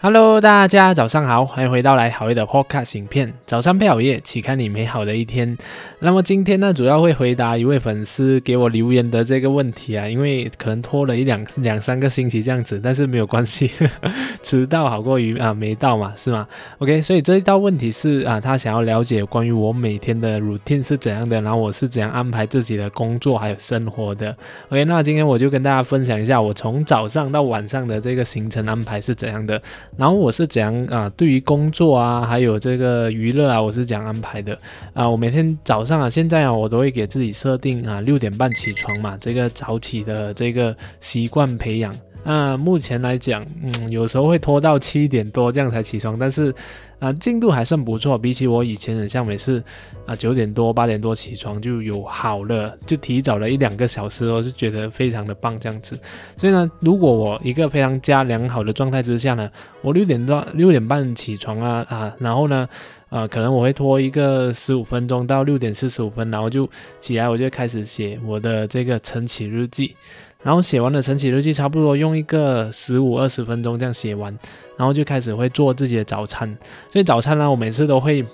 Hello，大家早上好，欢迎回到来好夜的 Podcast 影片。早上配好夜，启开你美好的一天。那么今天呢，主要会回答一位粉丝给我留言的这个问题啊，因为可能拖了一两两三个星期这样子，但是没有关系，迟到好过于啊没到嘛，是吗？OK，所以这一道问题是啊，他想要了解关于我每天的 routine 是怎样的，然后我是怎样安排自己的工作还有生活的。OK，那今天我就跟大家分享一下我从早上到晚上的这个行程安排是怎样的。然后我是怎样啊？对于工作啊，还有这个娱乐啊，我是怎样安排的啊？我每天早上啊，现在啊，我都会给自己设定啊，六点半起床嘛，这个早起的这个习惯培养。那目前来讲，嗯，有时候会拖到七点多这样才起床，但是。啊，进度还算不错，比起我以前很像每次啊九点多八点多起床就有好了，就提早了一两个小时，我是觉得非常的棒这样子。所以呢，如果我一个非常加良好的状态之下呢，我六点多六点半起床啊啊，然后呢，啊可能我会拖一个十五分钟到六点四十五分，然后就起来，我就开始写我的这个晨起日记。然后写完了晨起日记，差不多用一个十五二十分钟这样写完，然后就开始会做自己的早餐。所以早餐呢，我每次都会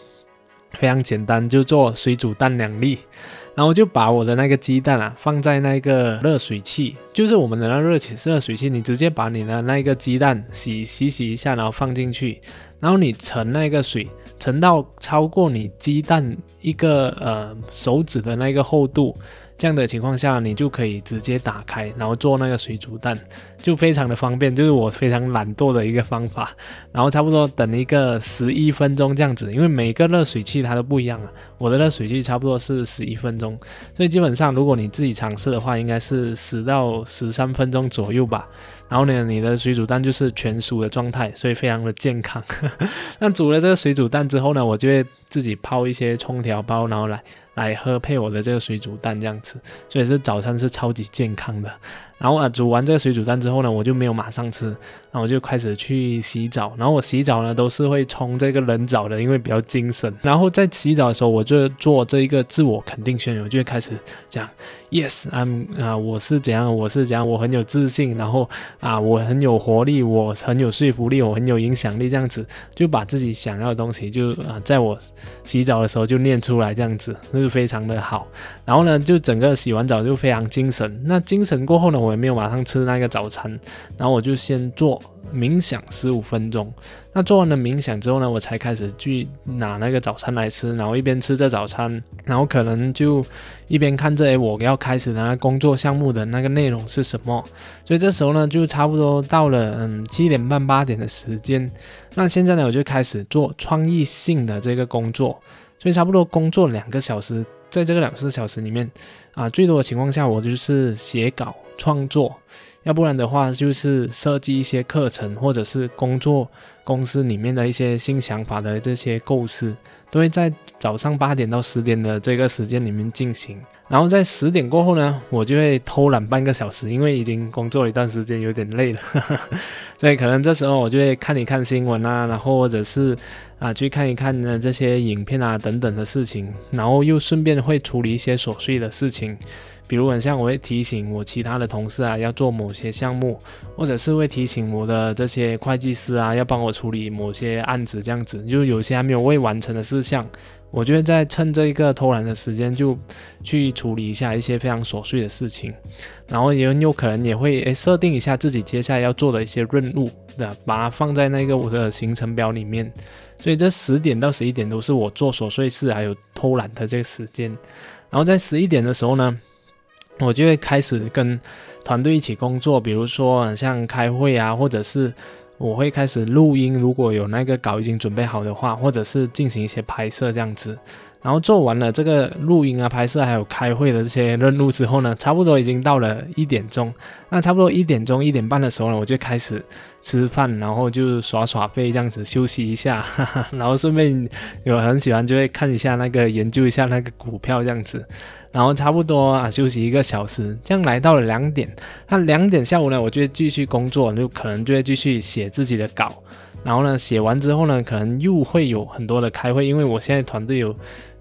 非常简单，就做水煮蛋两粒，然后就把我的那个鸡蛋啊放在那个热水器，就是我们的那热热水器，你直接把你的那个鸡蛋洗洗洗一下，然后放进去，然后你盛那个水，盛到超过你鸡蛋一个呃手指的那个厚度。这样的情况下，你就可以直接打开，然后做那个水煮蛋，就非常的方便，就是我非常懒惰的一个方法。然后差不多等一个十一分钟这样子，因为每个热水器它都不一样啊。我的热水器差不多是十一分钟，所以基本上如果你自己尝试的话，应该是十到十三分钟左右吧。然后呢，你的水煮蛋就是全熟的状态，所以非常的健康。那煮了这个水煮蛋之后呢，我就会自己泡一些葱条包，然后来。来喝配我的这个水煮蛋这样吃，所以是早餐是超级健康的。然后啊，煮完这个水煮蛋之后呢，我就没有马上吃，然后我就开始去洗澡。然后我洗澡呢，都是会冲这个冷澡的，因为比较精神。然后在洗澡的时候，我就做这一个自我肯定宣言，我就会开始讲，Yes，I'm 啊，我是怎样，我是怎样，我很有自信，然后啊，我很有活力，我很有说服力，我很有影响力，这样子就把自己想要的东西就啊，在我洗澡的时候就念出来，这样子那是非常的好。然后呢，就整个洗完澡就非常精神。那精神过后呢，我也没有马上吃那个早餐，然后我就先做冥想十五分钟。那做完了冥想之后呢，我才开始去拿那个早餐来吃，然后一边吃着早餐，然后可能就一边看着诶我要开始的工作项目的那个内容是什么。所以这时候呢，就差不多到了嗯七点半八点的时间。那现在呢，我就开始做创意性的这个工作，所以差不多工作两个小时。在这个两个小时里面，啊，最多的情况下我就是写稿创作，要不然的话就是设计一些课程，或者是工作公司里面的一些新想法的这些构思，都会在早上八点到十点的这个时间里面进行。然后在十点过后呢，我就会偷懒半个小时，因为已经工作了一段时间，有点累了，所以可能这时候我就会看一看新闻啊，然后或者是啊去看一看呢这些影片啊等等的事情，然后又顺便会处理一些琐碎的事情。比如很像我会提醒我其他的同事啊要做某些项目，或者是会提醒我的这些会计师啊要帮我处理某些案子，这样子就有些还没有未完成的事项，我就会在趁这一个偷懒的时间就去处理一下一些非常琐碎的事情，然后也有可能也会诶设定一下自己接下来要做的一些任务，对吧？把它放在那个我的行程表里面，所以这十点到十一点都是我做琐碎事还有偷懒的这个时间，然后在十一点的时候呢。我就会开始跟团队一起工作，比如说像开会啊，或者是我会开始录音，如果有那个稿已经准备好的话，或者是进行一些拍摄这样子。然后做完了这个录音啊、拍摄还有开会的这些任务之后呢，差不多已经到了一点钟。那差不多一点钟、一点半的时候呢，我就开始吃饭，然后就耍耍废这样子休息一下，然后顺便有很喜欢就会看一下那个研究一下那个股票这样子。然后差不多啊，休息一个小时，这样来到了两点。那两点下午呢，我就继续工作，就可能就会继续写自己的稿。然后呢，写完之后呢，可能又会有很多的开会，因为我现在团队有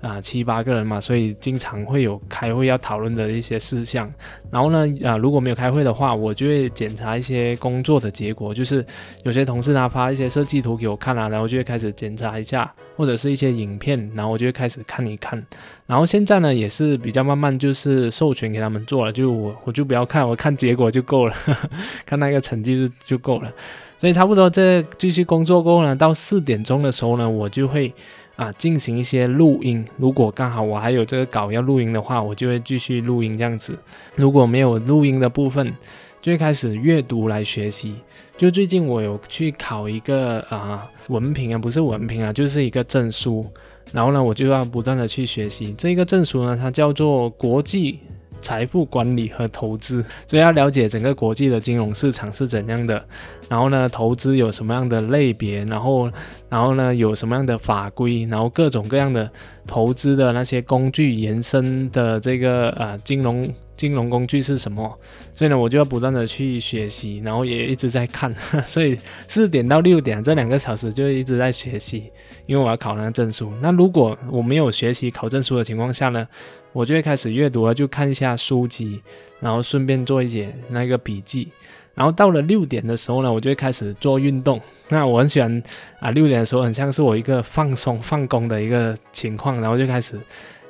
啊七八个人嘛，所以经常会有开会要讨论的一些事项。然后呢，啊如果没有开会的话，我就会检查一些工作的结果，就是有些同事他发一些设计图给我看啊，然后就会开始检查一下，或者是一些影片，然后我就会开始看一看。然后现在呢，也是比较慢慢就是授权给他们做了，就我我就不要看，我看结果就够了，看那个成绩就就够了。所以差不多这继续工作过后呢，到四点钟的时候呢，我就会啊进行一些录音。如果刚好我还有这个稿要录音的话，我就会继续录音这样子。如果没有录音的部分，就会开始阅读来学习。就最近我有去考一个啊文凭啊，不是文凭啊，就是一个证书。然后呢，我就要不断的去学习这个证书呢，它叫做国际。财富管理和投资，所以要了解整个国际的金融市场是怎样的，然后呢，投资有什么样的类别，然后，然后呢，有什么样的法规，然后各种各样的投资的那些工具延伸的这个呃金融金融工具是什么？所以呢，我就要不断的去学习，然后也一直在看，所以四点到六点这两个小时就一直在学习，因为我要考那个证书。那如果我没有学习考证书的情况下呢？我就会开始阅读了，就看一下书籍，然后顺便做一些那个笔记。然后到了六点的时候呢，我就会开始做运动。那我很喜欢啊，六点的时候很像是我一个放松放工的一个情况，然后就开始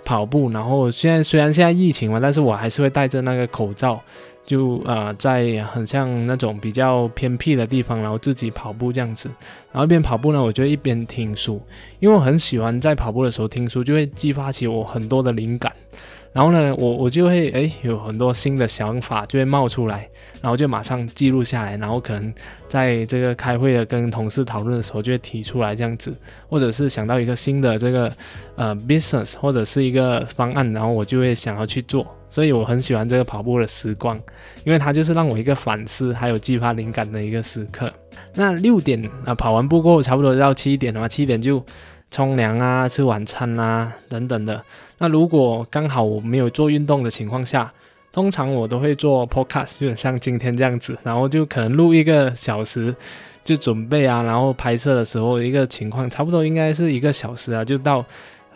跑步。然后现在虽然现在疫情嘛，但是我还是会戴着那个口罩。就呃，在很像那种比较偏僻的地方，然后自己跑步这样子，然后一边跑步呢，我就一边听书，因为我很喜欢在跑步的时候听书，就会激发起我很多的灵感。然后呢，我我就会诶有很多新的想法就会冒出来，然后就马上记录下来，然后可能在这个开会的跟同事讨论的时候就会提出来这样子，或者是想到一个新的这个呃 business 或者是一个方案，然后我就会想要去做。所以我很喜欢这个跑步的时光，因为它就是让我一个反思，还有激发灵感的一个时刻。那六点啊，跑完步过后，差不多到七点的话，七点就冲凉啊，吃晚餐啊等等的。那如果刚好我没有做运动的情况下，通常我都会做 podcast，就像今天这样子，然后就可能录一个小时，就准备啊，然后拍摄的时候一个情况，差不多应该是一个小时啊，就到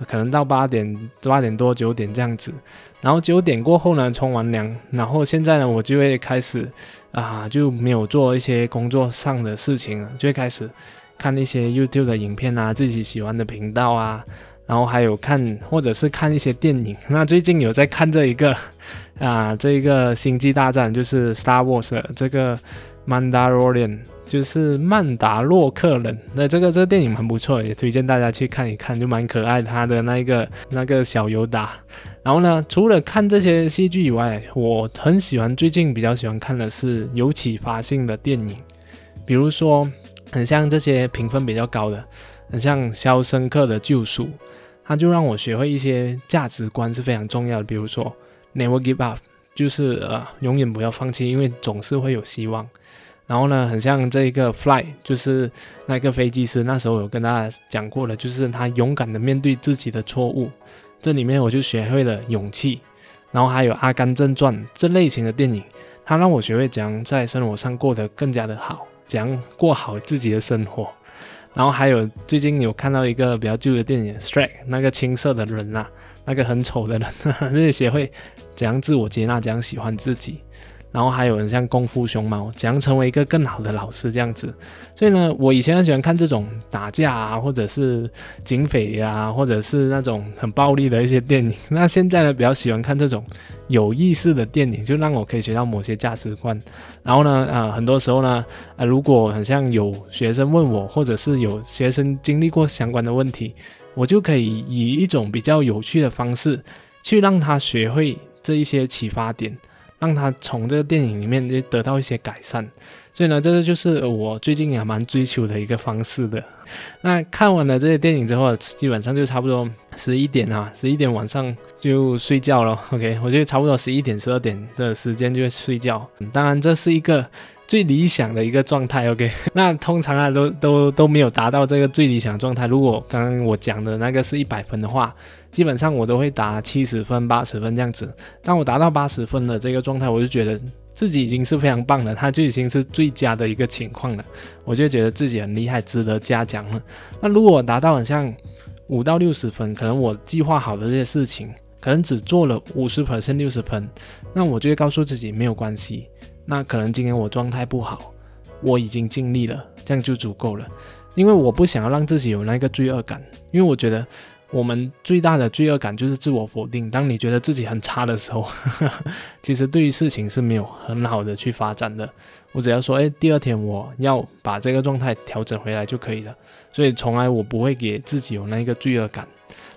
可能到八点八点多九点这样子。然后九点过后呢，冲完凉，然后现在呢，我就会开始啊，就没有做一些工作上的事情了，就会开始看一些 YouTube 的影片啊，自己喜欢的频道啊，然后还有看或者是看一些电影。那最近有在看这一个啊，这一个星际大战，就是 Star Wars 的这个 Mandalorian。就是曼达洛克人，那这个这个电影很不错，也推荐大家去看一看，就蛮可爱。他的那个那个小尤达，然后呢，除了看这些戏剧以外，我很喜欢最近比较喜欢看的是有启发性的电影，比如说很像这些评分比较高的，很像《肖申克的救赎》，它就让我学会一些价值观是非常重要的，比如说 Never give up，就是呃永远不要放弃，因为总是会有希望。然后呢，很像这一个 fly，就是那个飞机师，那时候有跟大家讲过的，就是他勇敢的面对自己的错误。这里面我就学会了勇气。然后还有《阿甘正传》这类型的电影，它让我学会怎样在生活上过得更加的好，怎样过好自己的生活。然后还有最近有看到一个比较旧的电影《Strike》，那个青涩的人呐，那个很丑的人，这些学会怎样自我接纳，怎样喜欢自己。然后还有人像功夫熊猫，怎样成为一个更好的老师这样子。所以呢，我以前很喜欢看这种打架啊，或者是警匪呀，或者是那种很暴力的一些电影。那现在呢，比较喜欢看这种有意思的电影，就让我可以学到某些价值观。然后呢，啊，很多时候呢，啊，如果很像有学生问我，或者是有学生经历过相关的问题，我就可以以一种比较有趣的方式去让他学会这一些启发点。让他从这个电影里面就得到一些改善，所以呢，这个就是我最近也蛮追求的一个方式的。那看完了这些电影之后，基本上就差不多十一点啊，十一点晚上就睡觉了。OK，我就差不多十一点、十二点的时间就会睡觉。当然，这是一个最理想的一个状态。OK，那通常啊，都都都没有达到这个最理想状态。如果刚刚我讲的那个是一百分的话。基本上我都会打七十分、八十分这样子。当我达到八十分的这个状态，我就觉得自己已经是非常棒了，它就已经是最佳的一个情况了。我就觉得自己很厉害，值得嘉奖了。那如果我达到很像五到六十分，可能我计划好的这些事情，可能只做了五十 percent、六十分，那我就会告诉自己没有关系。那可能今天我状态不好，我已经尽力了，这样就足够了。因为我不想要让自己有那个罪恶感，因为我觉得我们最大的罪恶感就是自我否定。当你觉得自己很差的时候，其实对于事情是没有很好的去发展的。我只要说，哎，第二天我要把这个状态调整回来就可以了。所以从来我不会给自己有那个罪恶感。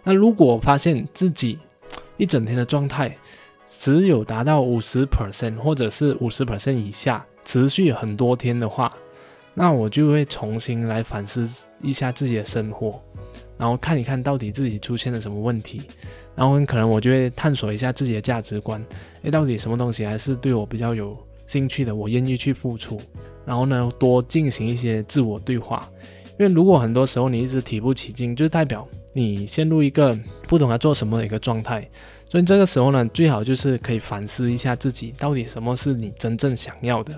那如果发现自己一整天的状态只有达到五十 percent 或者是五十 percent 以下，持续很多天的话，那我就会重新来反思一下自己的生活，然后看一看到底自己出现了什么问题，然后可能我就会探索一下自己的价值观，诶，到底什么东西还是对我比较有兴趣的，我愿意去付出，然后呢，多进行一些自我对话，因为如果很多时候你一直提不起劲，就代表你陷入一个不懂要做什么的一个状态，所以这个时候呢，最好就是可以反思一下自己到底什么是你真正想要的，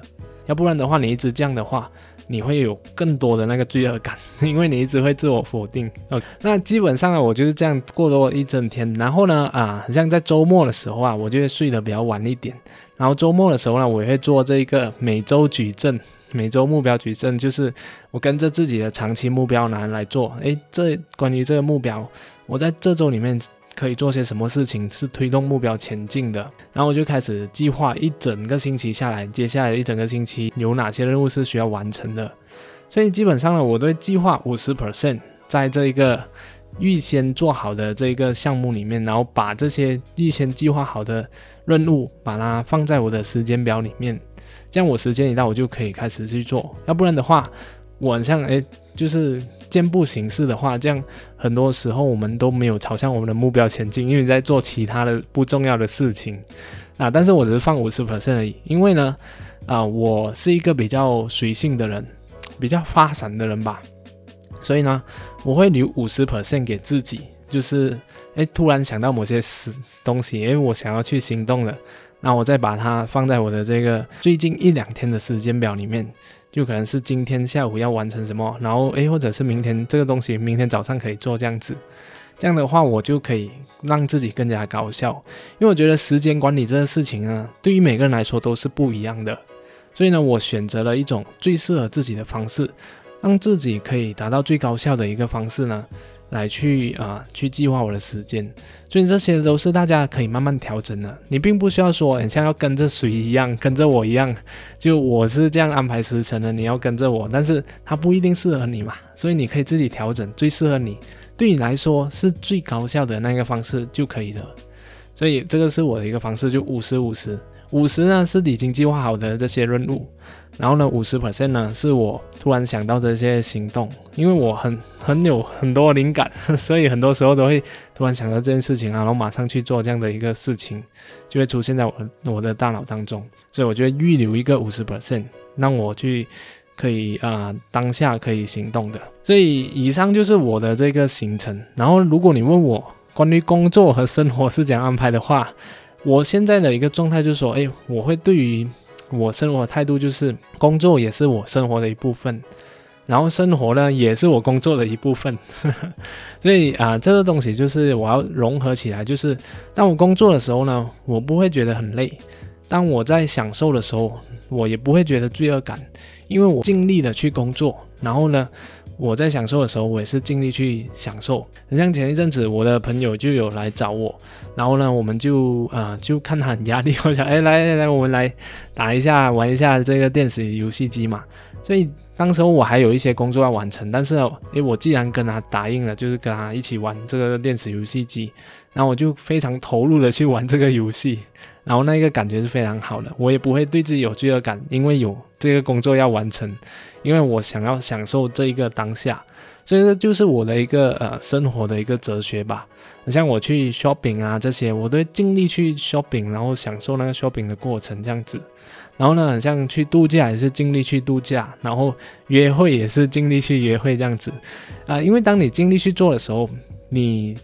要不然的话，你一直这样的话。你会有更多的那个罪恶感，因为你一直会自我否定。呃，那基本上呢，我就是这样过了一整天。然后呢，啊，像在周末的时候啊，我就会睡得比较晚一点。然后周末的时候呢，我也会做这个每周矩阵，每周目标矩阵，就是我跟着自己的长期目标来来做。诶，这关于这个目标，我在这周里面。可以做些什么事情是推动目标前进的？然后我就开始计划一整个星期下来，接下来一整个星期有哪些任务是需要完成的。所以基本上呢，我都计划五十 percent 在这一个预先做好的这一个项目里面，然后把这些预先计划好的任务把它放在我的时间表里面，这样我时间一到，我就可以开始去做。要不然的话，晚上诶，就是渐步行事的话，这样很多时候我们都没有朝向我们的目标前进，因为在做其他的不重要的事情啊。但是我只是放五十 percent 而已，因为呢，啊，我是一个比较随性的人，比较发散的人吧，所以呢，我会留五十 percent 给自己，就是诶，突然想到某些事东西，诶，我想要去行动了，那我再把它放在我的这个最近一两天的时间表里面。就可能是今天下午要完成什么，然后诶，或者是明天这个东西，明天早上可以做这样子，这样的话我就可以让自己更加高效。因为我觉得时间管理这个事情呢，对于每个人来说都是不一样的，所以呢，我选择了一种最适合自己的方式，让自己可以达到最高效的一个方式呢。来去啊，去计划我的时间，所以这些都是大家可以慢慢调整的。你并不需要说，很像要跟着谁一样，跟着我一样，就我是这样安排时辰的，你要跟着我，但是它不一定适合你嘛，所以你可以自己调整最适合你，对你来说是最高效的那个方式就可以了。所以这个是我的一个方式，就五十五十。五十呢是已经计划好的这些任务，然后呢五十 percent 呢是我突然想到这些行动，因为我很很有很多灵感，所以很多时候都会突然想到这件事情啊，然后马上去做这样的一个事情，就会出现在我我的大脑当中，所以我觉得预留一个五十 percent，让我去可以啊当下可以行动的。所以以上就是我的这个行程，然后如果你问我关于工作和生活是怎样安排的话。我现在的一个状态就是说，哎，我会对于我生活的态度就是工作也是我生活的一部分，然后生活呢也是我工作的一部分，所以啊，这个东西就是我要融合起来。就是当我工作的时候呢，我不会觉得很累；当我在享受的时候，我也不会觉得罪恶感，因为我尽力的去工作，然后呢。我在享受的时候，我也是尽力去享受。很像前一阵子，我的朋友就有来找我，然后呢，我们就啊，就看他很压力，我想，哎，来来来，我们来打一下，玩一下这个电子游戏机嘛。所以当时候我还有一些工作要完成，但是，诶，我既然跟他答应了，就是跟他一起玩这个电子游戏机，然后我就非常投入的去玩这个游戏，然后那个感觉是非常好的，我也不会对自己有罪恶感，因为有这个工作要完成。因为我想要享受这一个当下，所以这就是我的一个呃生活的一个哲学吧。像我去 shopping 啊这些，我都尽力去 shopping，然后享受那个 shopping 的过程这样子。然后呢，很像去度假也是尽力去度假，然后约会也是尽力去约会这样子。啊，因为当你尽力去做的时候，你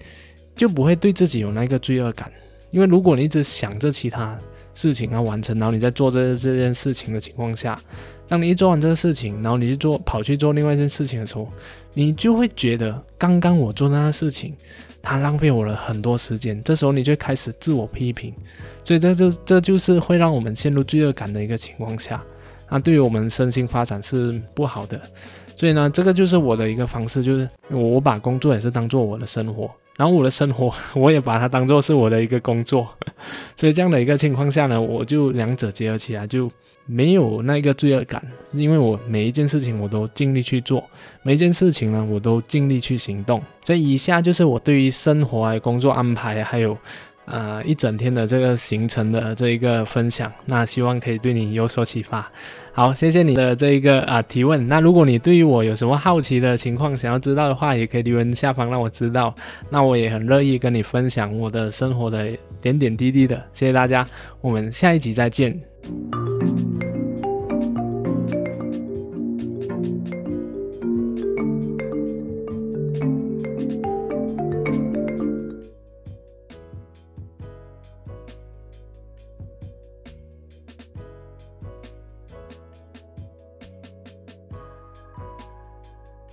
就不会对自己有那个罪恶感。因为如果你一直想着其他，事情要完成，然后你在做这这件事情的情况下，当你一做完这个事情，然后你去做跑去做另外一件事情的时候，你就会觉得刚刚我做那个事情，它浪费我了很多时间。这时候你就开始自我批评，所以这就这就是会让我们陷入罪恶感的一个情况下，那对于我们身心发展是不好的。所以呢，这个就是我的一个方式，就是我把工作也是当做我的生活。然后我的生活，我也把它当做是我的一个工作，所以这样的一个情况下呢，我就两者结合起来，就没有那个罪恶感，因为我每一件事情我都尽力去做，每一件事情呢我都尽力去行动。所以以下就是我对于生活工作安排，还有。呃，一整天的这个行程的这一个分享，那希望可以对你有所启发。好，谢谢你的这一个啊提问。那如果你对于我有什么好奇的情况想要知道的话，也可以留言下方让我知道。那我也很乐意跟你分享我的生活的点点滴滴的。谢谢大家，我们下一集再见。